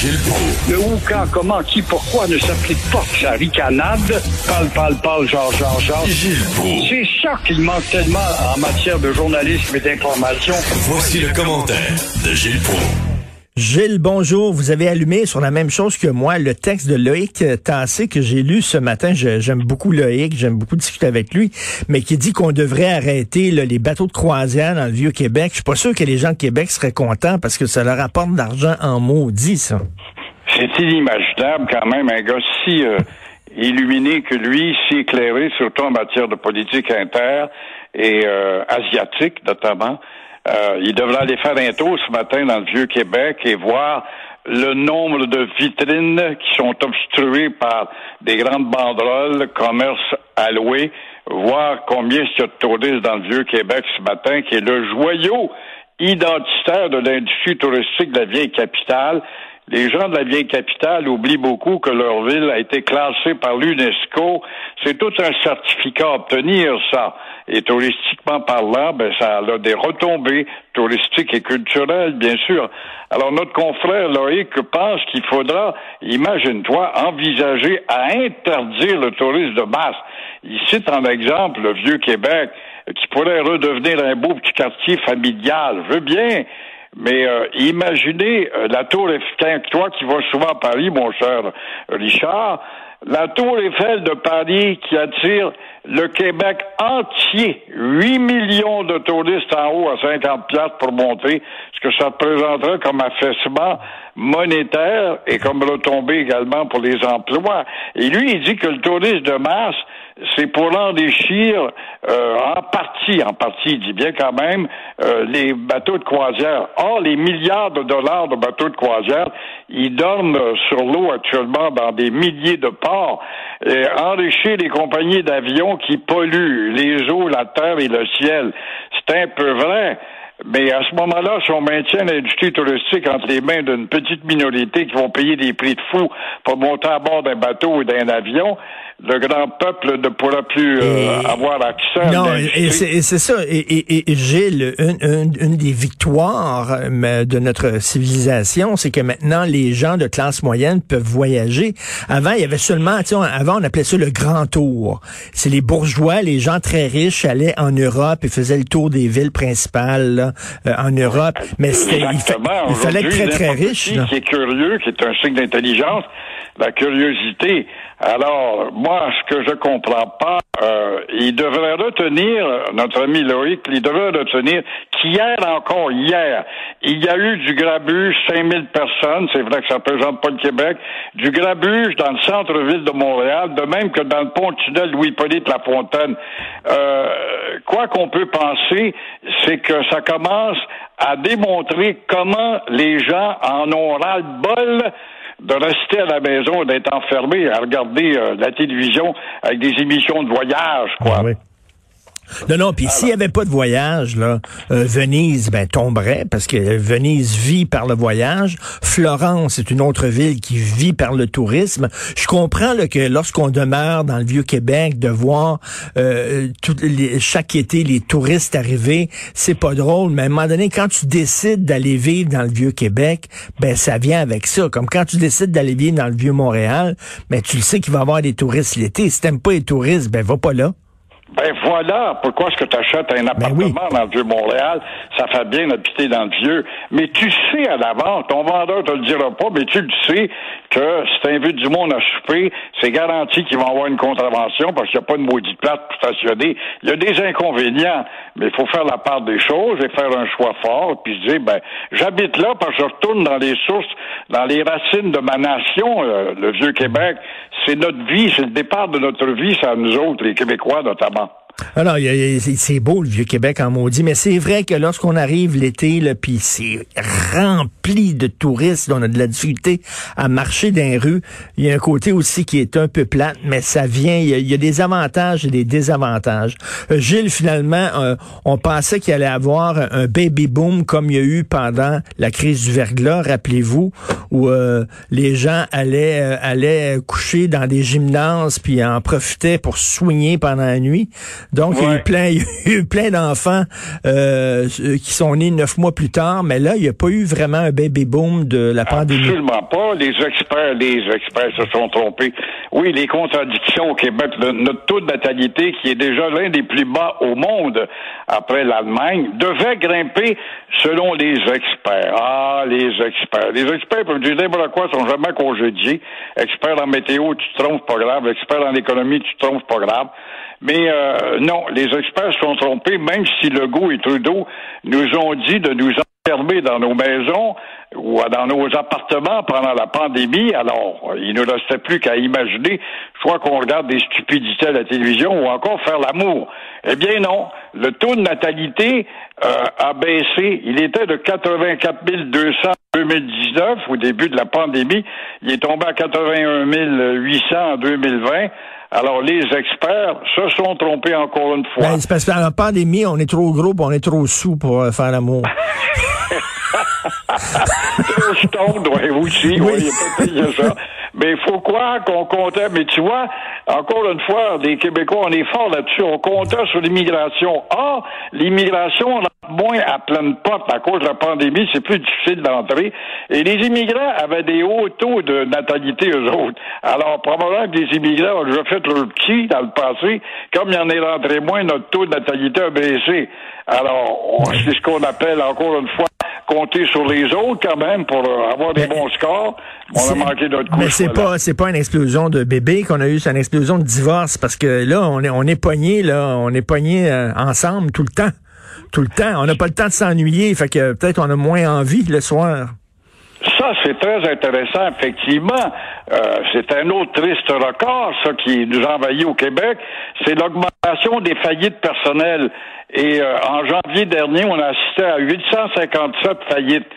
Gilles Proulx. Le où, quand, comment, qui, pourquoi ne s'applique pas? Sa ricanade. Parle, parle, parle, genre, genre, genre. Gilles Proulx. C'est ça qu'il manque tellement en matière de journalisme et d'information. Voici le commentaire de Gilles Proulx. Gilles, bonjour. Vous avez allumé sur la même chose que moi le texte de Loïc Tassé que j'ai lu ce matin. J'aime beaucoup Loïc, j'aime beaucoup discuter avec lui, mais qui dit qu'on devrait arrêter là, les bateaux de croisière dans le Vieux-Québec. Je suis pas sûr que les gens de Québec seraient contents parce que ça leur apporte de l'argent en maudit, ça. C'est inimaginable quand même un gars si euh, illuminé que lui, si éclairé, surtout en matière de politique inter et euh, asiatique notamment. Euh, il devrait aller faire un tour ce matin dans le vieux Québec et voir le nombre de vitrines qui sont obstruées par des grandes banderoles, commerce alloué, voir combien il y a de touristes dans le vieux Québec ce matin, qui est le joyau identitaire de l'industrie touristique de la vieille capitale. Les gens de la vieille capitale oublient beaucoup que leur ville a été classée par l'UNESCO. C'est tout un certificat à obtenir, ça. Et touristiquement parlant, ben, ça a des retombées touristiques et culturelles, bien sûr. Alors, notre confrère Loïc pense qu'il faudra, imagine-toi, envisager à interdire le tourisme de masse. Il cite en exemple le vieux Québec, qui pourrait redevenir un beau petit quartier familial. Je veux bien, mais euh, imaginez euh, la tour Eiffel, toi qui vas souvent à Paris, mon cher Richard, la tour Eiffel de Paris qui attire le Québec entier, 8 millions de touristes en haut à 50 piastres pour monter, ce que ça représenterait comme affaissement monétaire et comme retombée également pour les emplois. Et lui, il dit que le tourisme de masse, c'est pour enrichir euh, en partie, en partie, dit bien quand même, euh, les bateaux de croisière. Or, les milliards de dollars de bateaux de croisière, ils dorment euh, sur l'eau actuellement dans des milliers de ports. Et enrichir les compagnies d'avions qui polluent les eaux, la terre et le ciel. C'est un peu vrai. Mais à ce moment-là, si on maintient l'industrie touristique entre les mains d'une petite minorité qui vont payer des prix de fou pour monter à bord d'un bateau ou d'un avion, le grand peuple ne pourra plus euh, Et- avoir accès à Non, l'industrie. et c'est ça. Et, et, et Gilles, une, une, une des victoires de notre civilisation, c'est que maintenant, les gens de classe moyenne peuvent voyager. Avant, il y avait seulement, tu sais, on- avant, on appelait ça le grand tour. C'est les bourgeois, les gens très riches allaient en Europe et faisaient le tour des villes principales là, euh, en Europe. Mais c'était, il, fa- il fallait être très, très riche. qui est curieux, qui est un signe d'intelligence, la curiosité. Alors, moi, ce que je comprends pas, euh, il devrait retenir, notre ami Loïc, il devrait retenir qu'hier encore, hier, il y a eu du grabuge, 5000 personnes, c'est vrai que ça représente pas le Québec, du grabuge dans le centre-ville de Montréal, de même que dans le pont-tunnel Louis-Polyte Lafontaine. Euh, quoi qu'on peut penser, c'est que ça commence à démontrer comment les gens en ont ras-le-bol de rester à la maison, d'être enfermés, à regarder euh, la télévision avec des émissions de voyage, quoi. Ah. Non, non, puis s'il n'y avait pas de voyage, là, euh, Venise ben, tomberait parce que Venise vit par le voyage. Florence est une autre ville qui vit par le tourisme. Je comprends que lorsqu'on demeure dans le vieux Québec, de voir euh, chaque été les touristes arriver, c'est pas drôle, mais à un moment donné, quand tu décides d'aller vivre dans le vieux Québec, ben ça vient avec ça. Comme quand tu décides d'aller vivre dans le vieux Montréal, ben tu le sais qu'il va y avoir des touristes l'été. Si t'aimes pas les touristes, ben va pas là. Ben voilà, pourquoi est-ce que tu achètes un appartement oui. dans le vieux Montréal? Ça fait bien d'habiter dans le vieux. Mais tu sais à l'avance, ton vendeur te le dira pas, mais tu le sais que si t'invites du monde à souper, c'est garanti qu'ils vont avoir une contravention parce qu'il n'y a pas de maudite plate pour stationner. Il y a des inconvénients, mais il faut faire la part des choses et faire un choix fort, puis se dire, ben, j'habite là parce que je retourne dans les sources, dans les racines de ma nation, euh, le vieux Québec. C'est notre vie, c'est le départ de notre vie, c'est à nous autres, les Québécois notamment. Alors, c'est c'est beau le vieux Québec en maudit, mais c'est vrai que lorsqu'on arrive l'été, puis c'est rempli de touristes. On a de la difficulté à marcher dans les rues. Il y a un côté aussi qui est un peu plate, mais ça vient, il y a, des avantages et des désavantages. Euh, Gilles, finalement, euh, on pensait qu'il allait avoir un baby boom comme il y a eu pendant la crise du verglas, rappelez-vous, où euh, les gens allaient, allaient coucher dans des gymnases puis en profitaient pour soigner pendant la nuit. Donc, il y a eu plein, il y a eu plein d'enfants qui sont nés neuf mois plus tard, mais là, il n'y a pas eu vraiment un baby boom de la pandémie. Absolument pas. Les experts, les experts se sont trompés. Oui, les contradictions au Québec, notre taux de natalité, qui est déjà l'un des plus bas au monde après l'Allemagne, devait grimper selon les experts. Ah, les experts. Les experts peuvent dire n'importe quoi, sont jamais congédiés. Experts en météo, tu te trompes, pas grave. Experts en économie, tu te trompes, pas grave. Mais euh, non, les experts sont trompés, même si Legault et Trudeau nous ont dit de nous dans nos maisons ou dans nos appartements pendant la pandémie. Alors, il ne restait plus qu'à imaginer, soit qu'on regarde des stupidités à la télévision ou encore faire l'amour. Eh bien non, le taux de natalité euh, a baissé. Il était de 84 200 en 2019, au début de la pandémie. Il est tombé à 81 800 en 2020. Alors, les experts se sont trompés encore une fois. Ben, c'est parce que dans la pandémie, on est trop gros, on est trop sous pour euh, faire l'amour. trop stone, oui, aussi, oui, il y a ça. Mais il faut croire qu'on comptait. Mais tu vois, encore une fois, les Québécois, on est fort là-dessus. On comptait sur l'immigration. Ah, l'immigration, on moins à pleine porte à cause de la pandémie. C'est plus difficile d'entrer. Et les immigrants avaient des hauts taux de natalité, eux autres. Alors, probablement que les immigrants ont déjà fait leur petit dans le passé. Comme il y en est rentré moins, notre taux de natalité a baissé. Alors, c'est ce qu'on appelle, encore une fois, compter sur les autres quand même pour avoir des bons scores. On a manqué d'autres coups. Mais c'est pas c'est pas une explosion de bébés qu'on a eu, c'est une explosion de divorce parce que là on est on est poigné là, on est poigné euh, ensemble tout le temps. Tout le temps, on n'a pas le temps de s'ennuyer, fait que peut-être on a moins envie le soir. Ça, c'est très intéressant, effectivement. Euh, c'est un autre triste record, ça, qui nous envahit au Québec. C'est l'augmentation des faillites personnelles. Et euh, en janvier dernier, on a assisté à 857 faillites.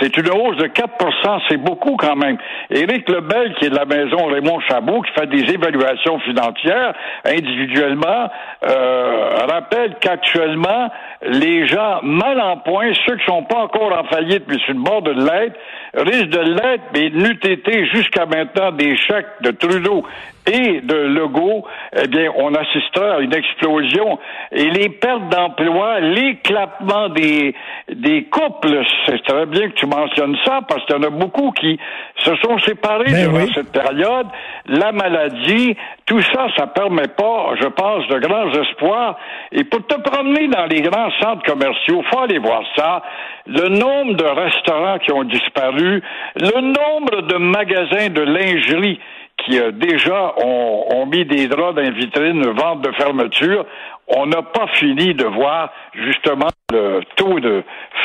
C'est une hausse de 4% c'est beaucoup quand même. Éric Lebel, qui est de la maison Raymond Chabot, qui fait des évaluations financières individuellement, euh, rappelle qu'actuellement, les gens mal en point, ceux qui sont pas encore en faillite, mais sur le bord de l'être, risquent de l'être, mais n'eût été jusqu'à maintenant des chèques de Trudeau et de Legault, eh bien, on assistera à une explosion. Et les pertes d'emploi, l'éclatement des, des couples, c'est très bien que tu mentionnes ça, parce qu'il y en a beaucoup qui se sont séparés ben durant cette période. La maladie, tout ça, ça permet pas, je pense, de grands espoirs. Et pour te promener dans les grands centres commerciaux, faut aller voir ça. Le nombre de restaurants qui ont disparu, le nombre de magasins de lingerie qui euh, déjà ont, mis des draps dans les vitrines, vente de fermeture. On n'a pas fini de voir justement le taux de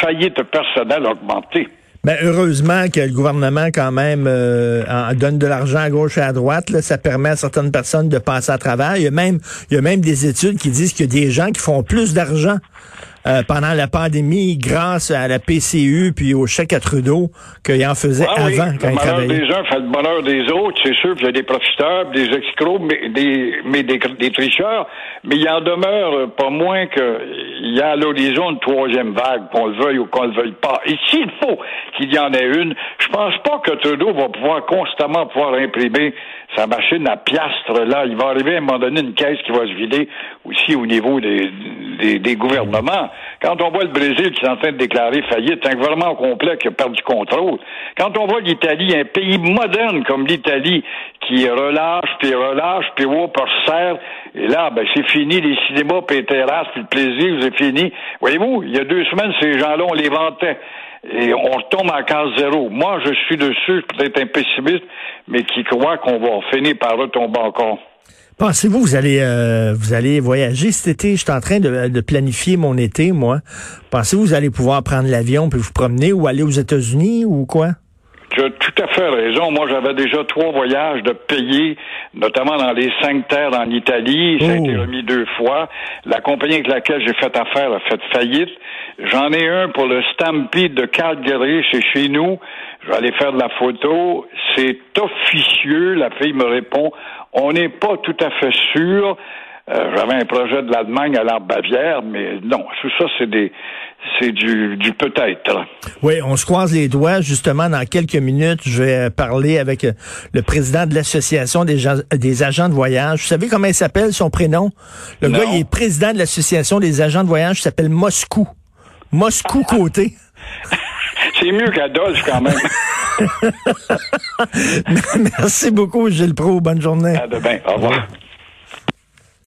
faillite personnelle augmenter. Ben, heureusement que le gouvernement, quand même, euh, donne de l'argent à gauche et à droite. Là, ça permet à certaines personnes de passer à travers. Il y a même, il y a même des études qui disent qu'il y a des gens qui font plus d'argent euh, pendant la pandémie grâce à la PCU puis au chèque à Trudeau qu'il en faisait ah avant quand il travaillait. Le bonheur des uns fait le bonheur des autres. C'est sûr qu'il y a des profiteurs, des escrocs, mais des, mais des, tricheurs. Mais il en demeure pas moins qu'il y a à l'horizon une troisième vague, qu'on le veuille ou qu'on le veuille pas. Et s'il faut qu'il y en ait une, je pense pas que Trudeau va pouvoir constamment pouvoir imprimer sa machine à piastres là. Il va arriver à un moment donné une caisse qui va se vider aussi au niveau des, des, des gouvernements. Quand on voit le Brésil qui est en train de déclarer faillite, un gouvernement complet qui a perdu contrôle. Quand on voit l'Italie, un pays moderne comme l'Italie, qui relâche, puis relâche, puis oh, par serre, et là, ben, c'est fini, les cinémas, puis les terrasses, puis le plaisir, c'est fini. Voyez-vous, il y a deux semaines, ces gens-là, on les vantait. Et on retombe à case zéro. Moi, je suis dessus, peut-être un pessimiste, mais qui croit qu'on va finir par retomber encore. Pensez-vous vous allez euh, vous allez voyager cet été? Je suis en train de, planifier mon été, moi. Pensez-vous vous allez pouvoir prendre l'avion puis vous promener ou aller aux États-Unis ou quoi? Tu as tout à fait raison. Moi, j'avais déjà trois voyages de payer, notamment dans les cinq terres en Italie. Ça a été Oh. remis deux fois. La compagnie avec laquelle j'ai fait affaire a fait faillite. J'en ai un pour le Stampede de Calgary, c'est chez nous. Je vais aller faire de la photo. C'est officieux. La fille me répond, on n'est pas tout à fait sûr. Euh, J'avais un projet de l'Allemagne à la Bavière, mais non, tout ça, c'est des, c'est du, du peut-être. Oui, on se croise les doigts. Justement, dans quelques minutes, je vais parler avec euh, le président de l'Association des, gens- des agents de voyage. Vous savez comment il s'appelle, son prénom? Le Non. gars, il est président de l'Association des agents de voyage. Il s'appelle Moscou. Moscou côté. C'est mieux qu'Adolphe, quand même. Merci beaucoup, Gilles Pro. Bonne journée. à demain. Au revoir.